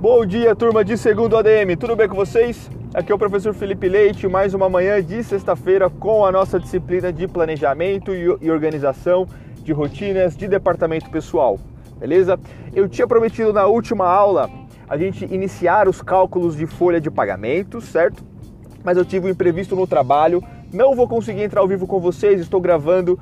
Bom dia, turma de segundo ADM, tudo bem com vocês? Aqui é o professor Felipe Leite, mais uma manhã de sexta-feira com a nossa disciplina de planejamento e organização de rotinas de departamento pessoal, beleza? Eu tinha prometido na última aula a gente iniciar os cálculos de folha de pagamento, certo? Mas eu tive um imprevisto no trabalho, não vou conseguir entrar ao vivo com vocês, estou gravando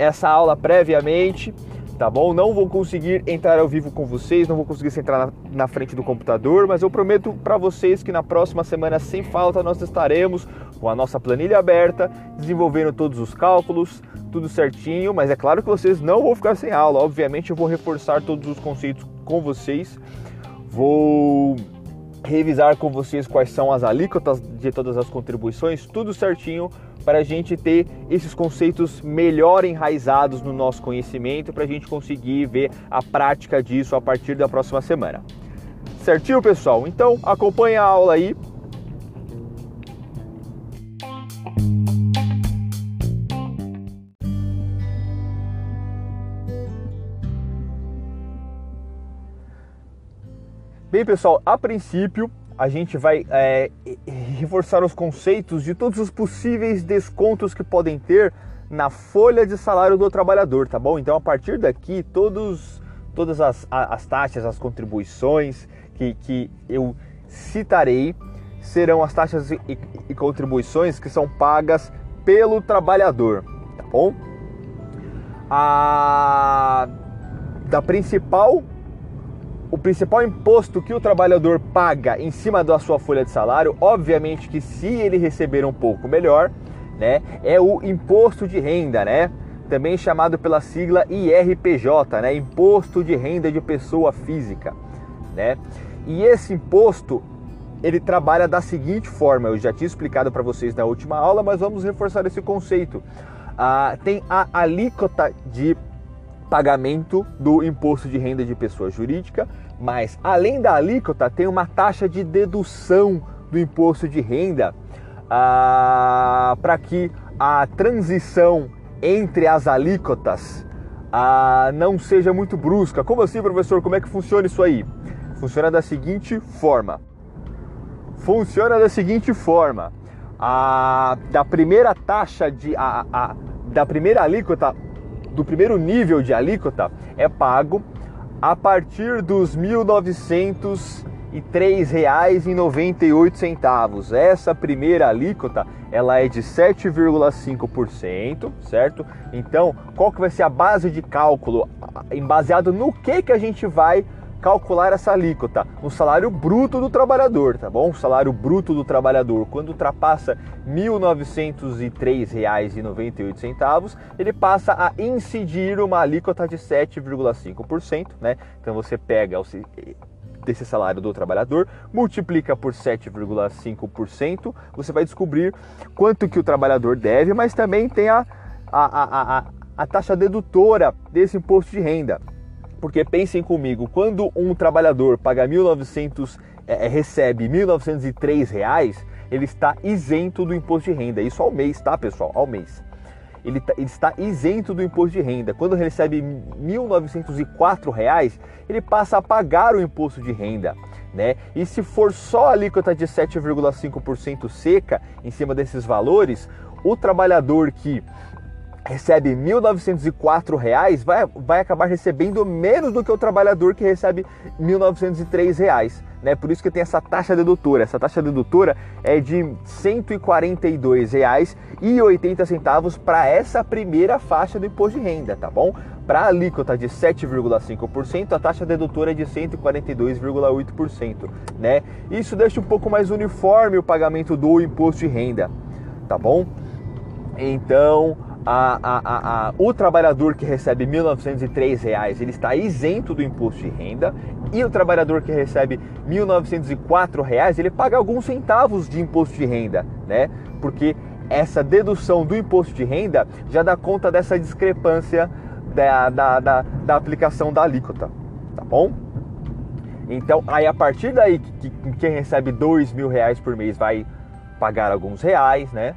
essa aula previamente tá bom? Não vou conseguir entrar ao vivo com vocês, não vou conseguir entrar na, na frente do computador, mas eu prometo para vocês que na próxima semana, sem falta, nós estaremos com a nossa planilha aberta, desenvolvendo todos os cálculos, tudo certinho, mas é claro que vocês não vão ficar sem aula, obviamente eu vou reforçar todos os conceitos com vocês, vou revisar com vocês quais são as alíquotas de todas as contribuições, tudo certinho para a gente ter esses conceitos melhor enraizados no nosso conhecimento, para a gente conseguir ver a prática disso a partir da próxima semana. Certinho, pessoal? Então acompanhe a aula aí. Bem, pessoal, a princípio a gente vai é, reforçar os conceitos de todos os possíveis descontos que podem ter na folha de salário do trabalhador, tá bom? Então, a partir daqui, todos, todas as, as taxas, as contribuições que, que eu citarei serão as taxas e, e contribuições que são pagas pelo trabalhador, tá bom? A da principal o principal imposto que o trabalhador paga em cima da sua folha de salário, obviamente que se ele receber um pouco melhor, né, é o imposto de renda, né? Também chamado pela sigla IRPJ, né? Imposto de renda de pessoa física, né? E esse imposto ele trabalha da seguinte forma, eu já tinha explicado para vocês na última aula, mas vamos reforçar esse conceito. Ah, tem a alíquota de pagamento do imposto de renda de pessoa jurídica, mas além da alíquota tem uma taxa de dedução do imposto de renda ah, para que a transição entre as alíquotas ah, não seja muito brusca. Como assim, professor? Como é que funciona isso aí? Funciona da seguinte forma. Funciona da seguinte forma. A, da primeira taxa de a, a, da primeira alíquota do primeiro nível de alíquota é pago a partir dos R$ 1.903,98. Essa primeira alíquota, ela é de 7,5%, certo? Então, qual que vai ser a base de cálculo? Baseado no que que a gente vai calcular essa alíquota no salário bruto do trabalhador, tá bom? O salário bruto do trabalhador, quando ultrapassa R$ 1.903,98, ele passa a incidir uma alíquota de 7,5%, né? Então você pega desse salário do trabalhador, multiplica por 7,5%, você vai descobrir quanto que o trabalhador deve, mas também tem a, a, a, a, a taxa dedutora desse imposto de renda. Porque pensem comigo, quando um trabalhador paga 1.900, é, é, recebe 1.903 reais, ele está isento do imposto de renda. Isso ao mês, tá, pessoal? Ao mês. Ele, tá, ele está isento do imposto de renda. Quando recebe 1.904 reais, ele passa a pagar o imposto de renda. Né? E se for só a alíquota de 7,5% seca em cima desses valores, o trabalhador que recebe 1.904 reais, vai, vai acabar recebendo menos do que o trabalhador que recebe 1.903 reais, né? Por isso que tem essa taxa dedutora. Essa taxa dedutora é de R$ 142,80 para essa primeira faixa do imposto de renda, tá bom? Para a alíquota de 7,5%, a taxa dedutora é de 142,8%, né? Isso deixa um pouco mais uniforme o pagamento do imposto de renda, tá bom? Então, a, a, a, o trabalhador que recebe R$ 1.903 ele está isento do imposto de renda e o trabalhador que recebe R$ 1.904 ele paga alguns centavos de imposto de renda, né? Porque essa dedução do imposto de renda já dá conta dessa discrepância da, da, da, da aplicação da alíquota, tá bom? Então, aí a partir daí, que, que quem recebe mil reais por mês vai pagar alguns reais, né?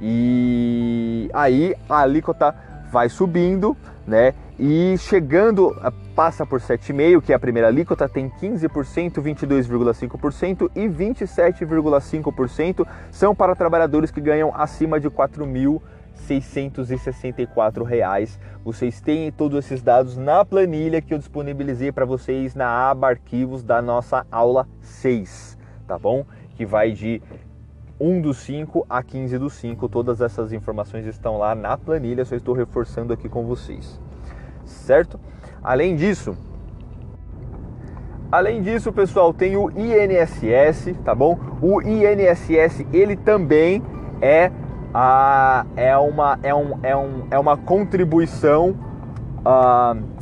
E aí a alíquota vai subindo, né? E chegando, passa por 7,5%, que é a primeira alíquota, tem 15%, 22,5% e 27,5% são para trabalhadores que ganham acima de 4.664 reais. Vocês têm todos esses dados na planilha que eu disponibilizei para vocês na aba arquivos da nossa aula 6, tá bom? Que vai de 1 do 5 a 15 do 5. Todas essas informações estão lá na planilha, só estou reforçando aqui com vocês. Certo? Além disso, além disso, pessoal, tem o INSS, tá bom? O INSS, ele também é a é uma é um, é um é uma contribuição uh,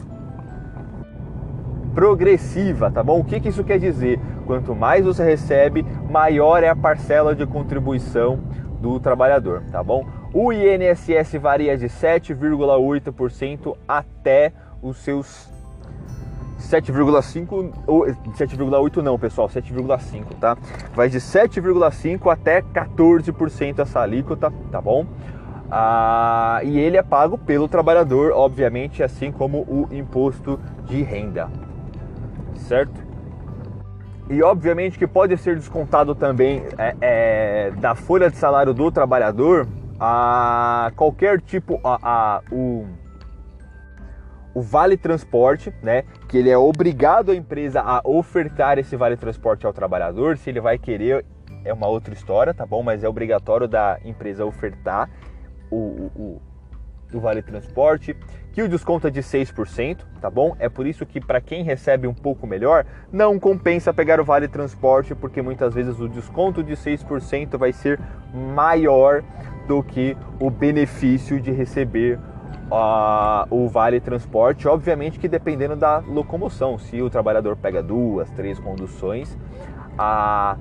progressiva, tá bom? O que, que isso quer dizer? Quanto mais você recebe, maior é a parcela de contribuição do trabalhador, tá bom? O INSS varia de 7,8% até os seus 7,5 7,8 não, pessoal, 7,5, tá? Vai de 7,5 até 14% essa alíquota, tá bom? Ah, e ele é pago pelo trabalhador, obviamente, assim como o imposto de renda, certo? E obviamente que pode ser descontado também é, é, da folha de salário do trabalhador a qualquer tipo a, a o, o vale transporte, né? Que ele é obrigado a empresa a ofertar esse vale transporte ao trabalhador. Se ele vai querer é uma outra história, tá bom? Mas é obrigatório da empresa ofertar o, o, o vale transporte que o desconto é de 6%, tá bom? É por isso que para quem recebe um pouco melhor, não compensa pegar o vale transporte, porque muitas vezes o desconto de 6% vai ser maior do que o benefício de receber uh, o vale transporte. Obviamente que dependendo da locomoção, se o trabalhador pega duas, três conduções, a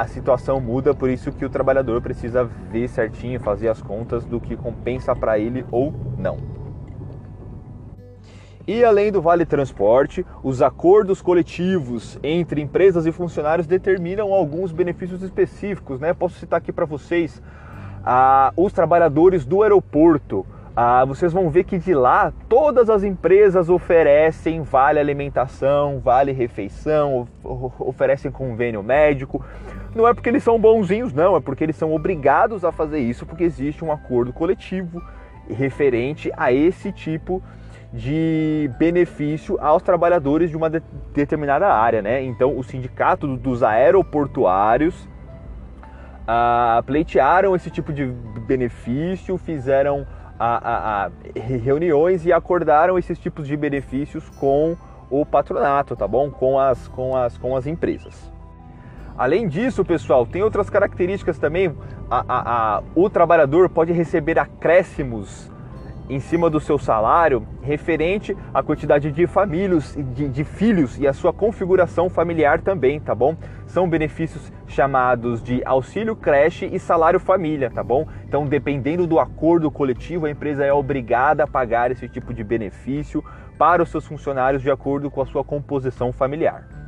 a situação muda, por isso que o trabalhador precisa ver certinho, fazer as contas do que compensa para ele ou não. E além do vale transporte, os acordos coletivos entre empresas e funcionários determinam alguns benefícios específicos, né? Posso citar aqui para vocês ah, os trabalhadores do aeroporto. Ah, vocês vão ver que de lá todas as empresas oferecem vale alimentação, vale refeição, oferecem convênio médico. Não é porque eles são bonzinhos, não, é porque eles são obrigados a fazer isso porque existe um acordo coletivo referente a esse tipo de benefício aos trabalhadores de uma de determinada área, né? Então, o sindicato dos aeroportuários ah, pleitearam esse tipo de benefício, fizeram reuniões e acordaram esses tipos de benefícios com o patronato, tá bom? Com as, com as, com as empresas. Além disso, pessoal, tem outras características também. A, o trabalhador pode receber acréscimos em cima do seu salário referente à quantidade de famílias, de, de, filhos e a sua configuração familiar também, tá bom? São benefícios chamados de auxílio creche e salário família, tá bom? Então, dependendo do acordo coletivo, a empresa é obrigada a pagar esse tipo de benefício para os seus funcionários de acordo com a sua composição familiar.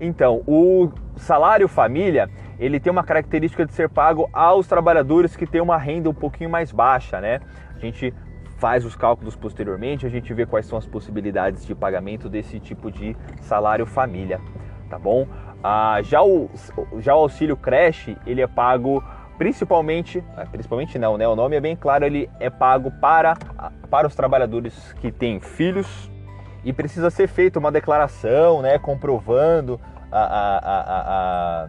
Então, o salário família, ele tem uma característica de ser pago aos trabalhadores que têm uma renda um pouquinho mais baixa, né? A gente faz os cálculos posteriormente, a gente vê quais são as possibilidades de pagamento desse tipo de salário família, tá bom? Ah, já, o, já o auxílio creche, ele é pago principalmente, ah, principalmente não, né? O nome é bem claro, ele é pago para, para os trabalhadores que têm filhos e precisa ser feita uma declaração, né? Comprovando a, a, a,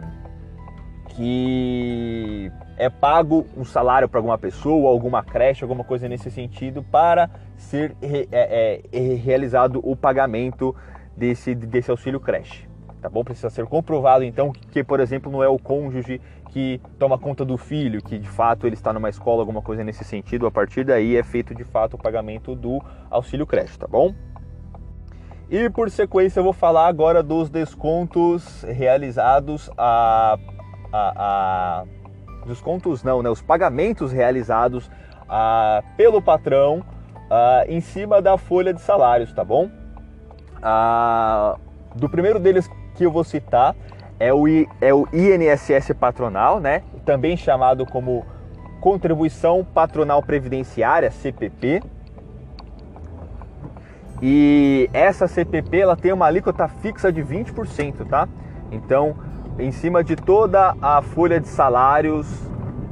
que é pago um salário para alguma pessoa, alguma creche, alguma coisa nesse sentido, para ser é, é, é, realizado o pagamento desse, desse auxílio creche. Tá bom? Precisa ser comprovado então que, por exemplo, não é o cônjuge que toma conta do filho, que de fato ele está numa escola, alguma coisa nesse sentido. A partir daí é feito de fato o pagamento do auxílio creche, tá bom? E por sequência eu vou falar agora dos descontos realizados a, a, a descontos não, né? Os pagamentos realizados ah, pelo patrão ah, em cima da folha de salários, tá bom? Ah, do primeiro deles que eu vou citar é o, é o INSS patronal, né? Também chamado como contribuição patronal previdenciária, CPP, E essa CPP ela tem uma alíquota fixa de 20%, tá? Então, em cima de toda a folha de salários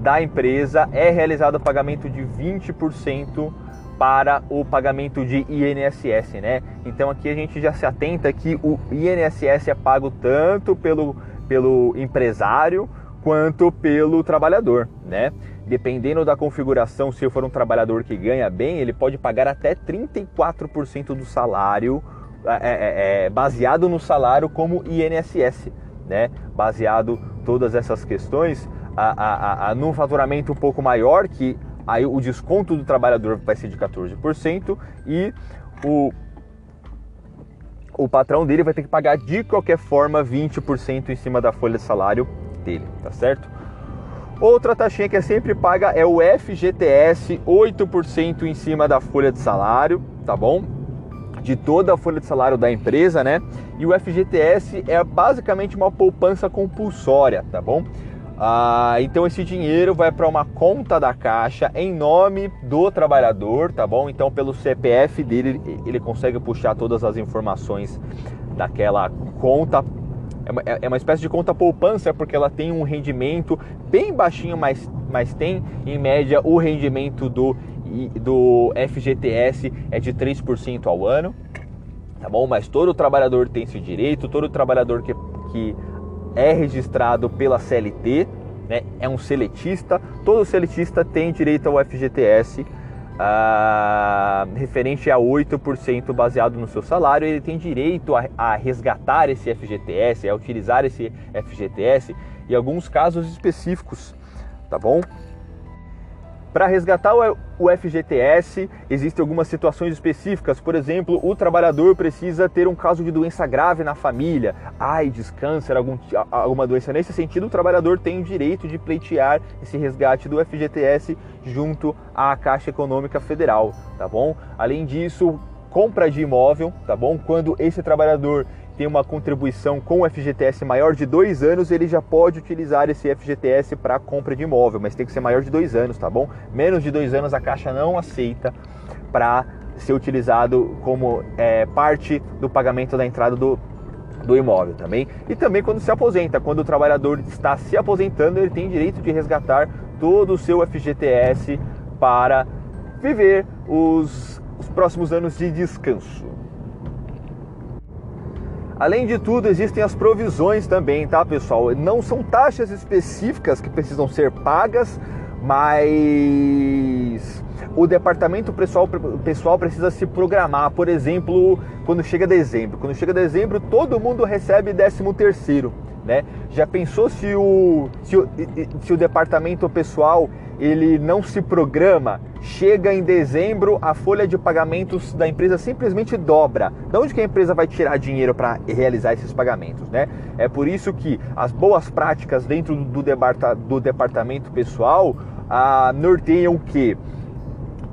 da empresa é realizado o pagamento de 20% para o pagamento de INSS, né? Então aqui a gente já se atenta que o INSS é pago tanto pelo, pelo empresário quanto pelo trabalhador, né? Dependendo da configuração, se for um trabalhador que ganha bem, ele pode pagar até 34% do salário é, é, é, baseado no salário como INSS, né? Baseado todas essas questões a, a, a, num faturamento um pouco maior, que aí o desconto do trabalhador vai ser de 14% e o, o patrão dele vai ter que pagar de qualquer forma 20% em cima da folha de salário dele, tá certo? Outra taxinha que é sempre paga é o FGTS, 8% em cima da folha de salário, tá bom? De toda a folha de salário da empresa, né? E o FGTS é basicamente uma poupança compulsória, tá bom? Ah, então esse dinheiro vai para uma conta da caixa em nome do trabalhador, tá bom? Então pelo CPF dele ele consegue puxar todas as informações daquela conta. É uma, é uma espécie de conta poupança porque ela tem um rendimento bem baixinho, mas, mas tem em média o rendimento do, do FGTS é de 3% ao ano, tá bom? Mas todo trabalhador tem esse direito, todo trabalhador que, que é registrado pela CLT, né, é um seletista, todo seletista tem direito ao FGTS referente a 8% baseado no seu salário, ele tem direito a, a resgatar esse FGTS, a utilizar esse FGTS em alguns casos específicos, tá bom? Para resgatar o FGTS, existem algumas situações específicas. Por exemplo, o trabalhador precisa ter um caso de doença grave na família, AIDS, câncer, algum, alguma doença. Nesse sentido, o trabalhador tem o direito de pleitear esse resgate do FGTS junto à Caixa Econômica Federal, tá bom? Além disso, compra de imóvel, tá bom? Quando esse trabalhador tem uma contribuição com o FGTS maior de dois anos, ele já pode utilizar esse FGTS para compra de imóvel, mas tem que ser maior de dois anos, tá bom? Menos de dois anos a Caixa não aceita para ser utilizado como é, parte do pagamento da entrada do, do imóvel também. E também quando se aposenta, quando o trabalhador está se aposentando, ele tem direito de resgatar todo o seu FGTS para viver os, os próximos anos de descanso. Além de tudo, existem as provisões também, tá, pessoal? Não são taxas específicas que precisam ser pagas, mas o departamento pessoal, pessoal precisa se programar. Por exemplo, quando chega dezembro. Quando chega dezembro, todo mundo recebe 13 terceiro, né? Já pensou se o, se o, se o departamento pessoal ele não se programa, chega em dezembro, a folha de pagamentos da empresa simplesmente dobra. De onde que a empresa vai tirar dinheiro para realizar esses pagamentos, né? É por isso que as boas práticas dentro do, do departamento pessoal ah, norteiam que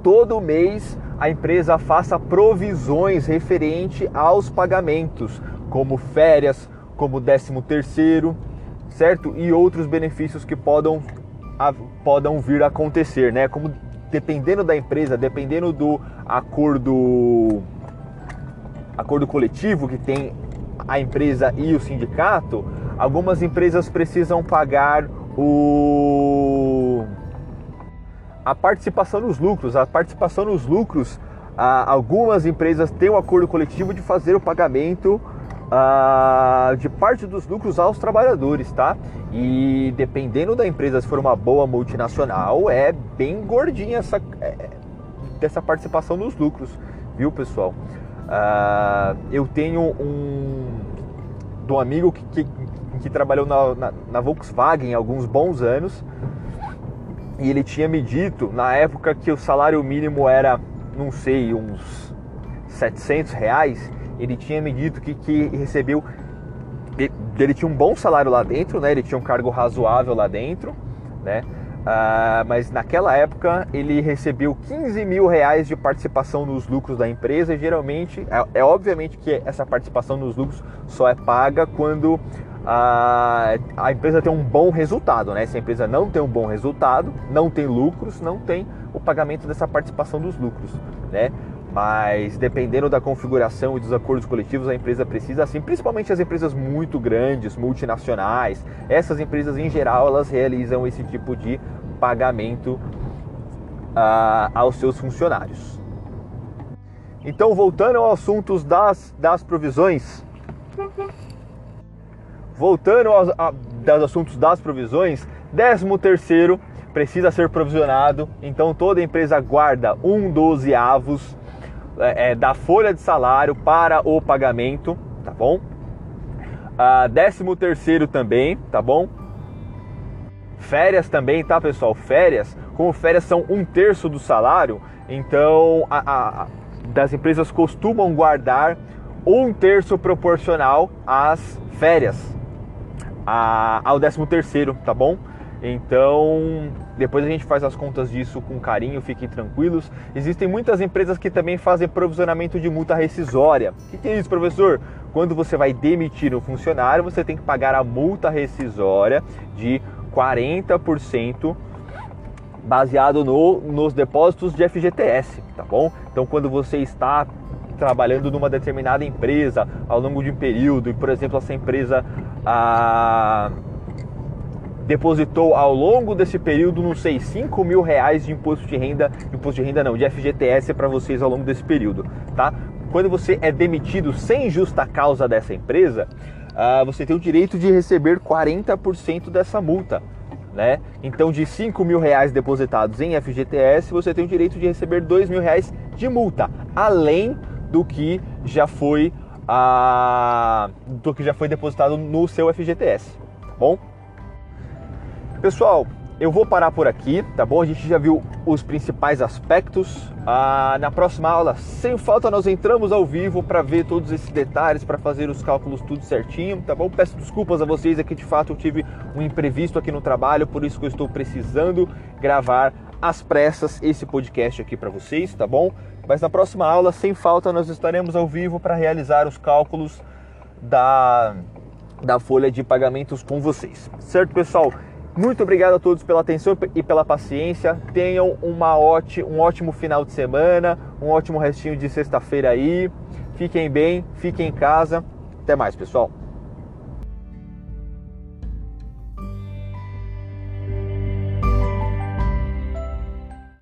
todo mês a empresa faça provisões referente aos pagamentos, como férias, como décimo terceiro, certo? E outros benefícios que podam a, podam vir a acontecer, né? Como dependendo da empresa, dependendo do acordo acordo coletivo que tem a empresa e o sindicato, algumas empresas precisam pagar o a participação nos lucros. A participação nos lucros, algumas empresas têm um acordo coletivo de fazer o pagamento de parte dos lucros aos trabalhadores, tá? E dependendo da empresa, se for uma boa multinacional, é bem gordinha essa é, dessa participação nos lucros, viu, pessoal? Uh, eu tenho um um amigo que, que, que trabalhou na, na, na Volkswagen há alguns bons anos e ele tinha me dito na época que o salário mínimo era, não sei, uns 700 reais ele tinha me dito que, que recebeu. Ele tinha um bom salário lá dentro, né? Ele tinha um cargo razoável lá dentro, né? Uh, mas naquela época ele recebeu 15 mil reais de participação nos lucros da empresa e geralmente é, é obviamente que essa participação nos lucros só é paga quando a, a empresa tem um bom resultado, né? Se a empresa não tem um bom resultado, não tem lucros, não tem o pagamento dessa participação dos lucros, né? Mas dependendo da configuração e dos acordos coletivos, a empresa precisa assim, principalmente as empresas muito grandes, multinacionais. Essas empresas em geral elas realizam esse tipo de pagamento uh, aos seus funcionários. Então, voltando aos assuntos das, das provisões, voltando aos, a, aos assuntos das provisões, 13 terceiro precisa ser provisionado, então toda empresa guarda um dozeavos é, é, da folha de salário para o pagamento, tá bom? Ah, décimo terceiro também, tá bom? Férias também, tá pessoal? Férias, como férias são um terço do salário, então a, a, das empresas costumam guardar um terço proporcional às férias, a, ao décimo terceiro, tá bom? Então, depois a gente faz as contas disso com carinho, fiquem tranquilos. Existem muitas empresas que também fazem provisionamento de multa rescisória. O que, é isso, professor? Quando você vai demitir um funcionário, você tem que pagar a multa rescisória de 40% baseado no, nos depósitos de FGTS, tá bom? Então, quando você está trabalhando numa determinada empresa ao longo de um período e, por exemplo, essa empresa ah, depositou ao longo desse período, não sei, 5 mil reais de imposto de renda, imposto de renda não, de FGTS para vocês ao longo desse período, tá? Quando você é demitido sem justa causa dessa empresa, uh, você tem o direito de receber 40% dessa multa. Né? Então, de 5 mil reais depositados em FGTS, você tem o direito de receber 2 mil reais de multa, além do que já foi, uh, do que já foi depositado no seu FGTS, tá bom? Pessoal, eu vou parar por aqui, tá bom? A gente já viu os principais aspectos. Ah, na próxima aula, sem falta, nós entramos ao vivo para ver todos esses detalhes, para fazer os cálculos tudo certinho, tá bom? Peço desculpas a vocês, é que de fato eu tive um imprevisto aqui no trabalho, por isso que eu estou precisando gravar às pressas esse podcast aqui para vocês, tá bom? Mas na próxima aula, sem falta, nós estaremos ao vivo para realizar os cálculos da, da folha de pagamentos com vocês, certo, pessoal? Muito obrigado a todos pela atenção e pela paciência. Tenham uma um ótimo final de semana, um ótimo restinho de sexta-feira aí. Fiquem bem, fiquem em casa. Até mais, pessoal.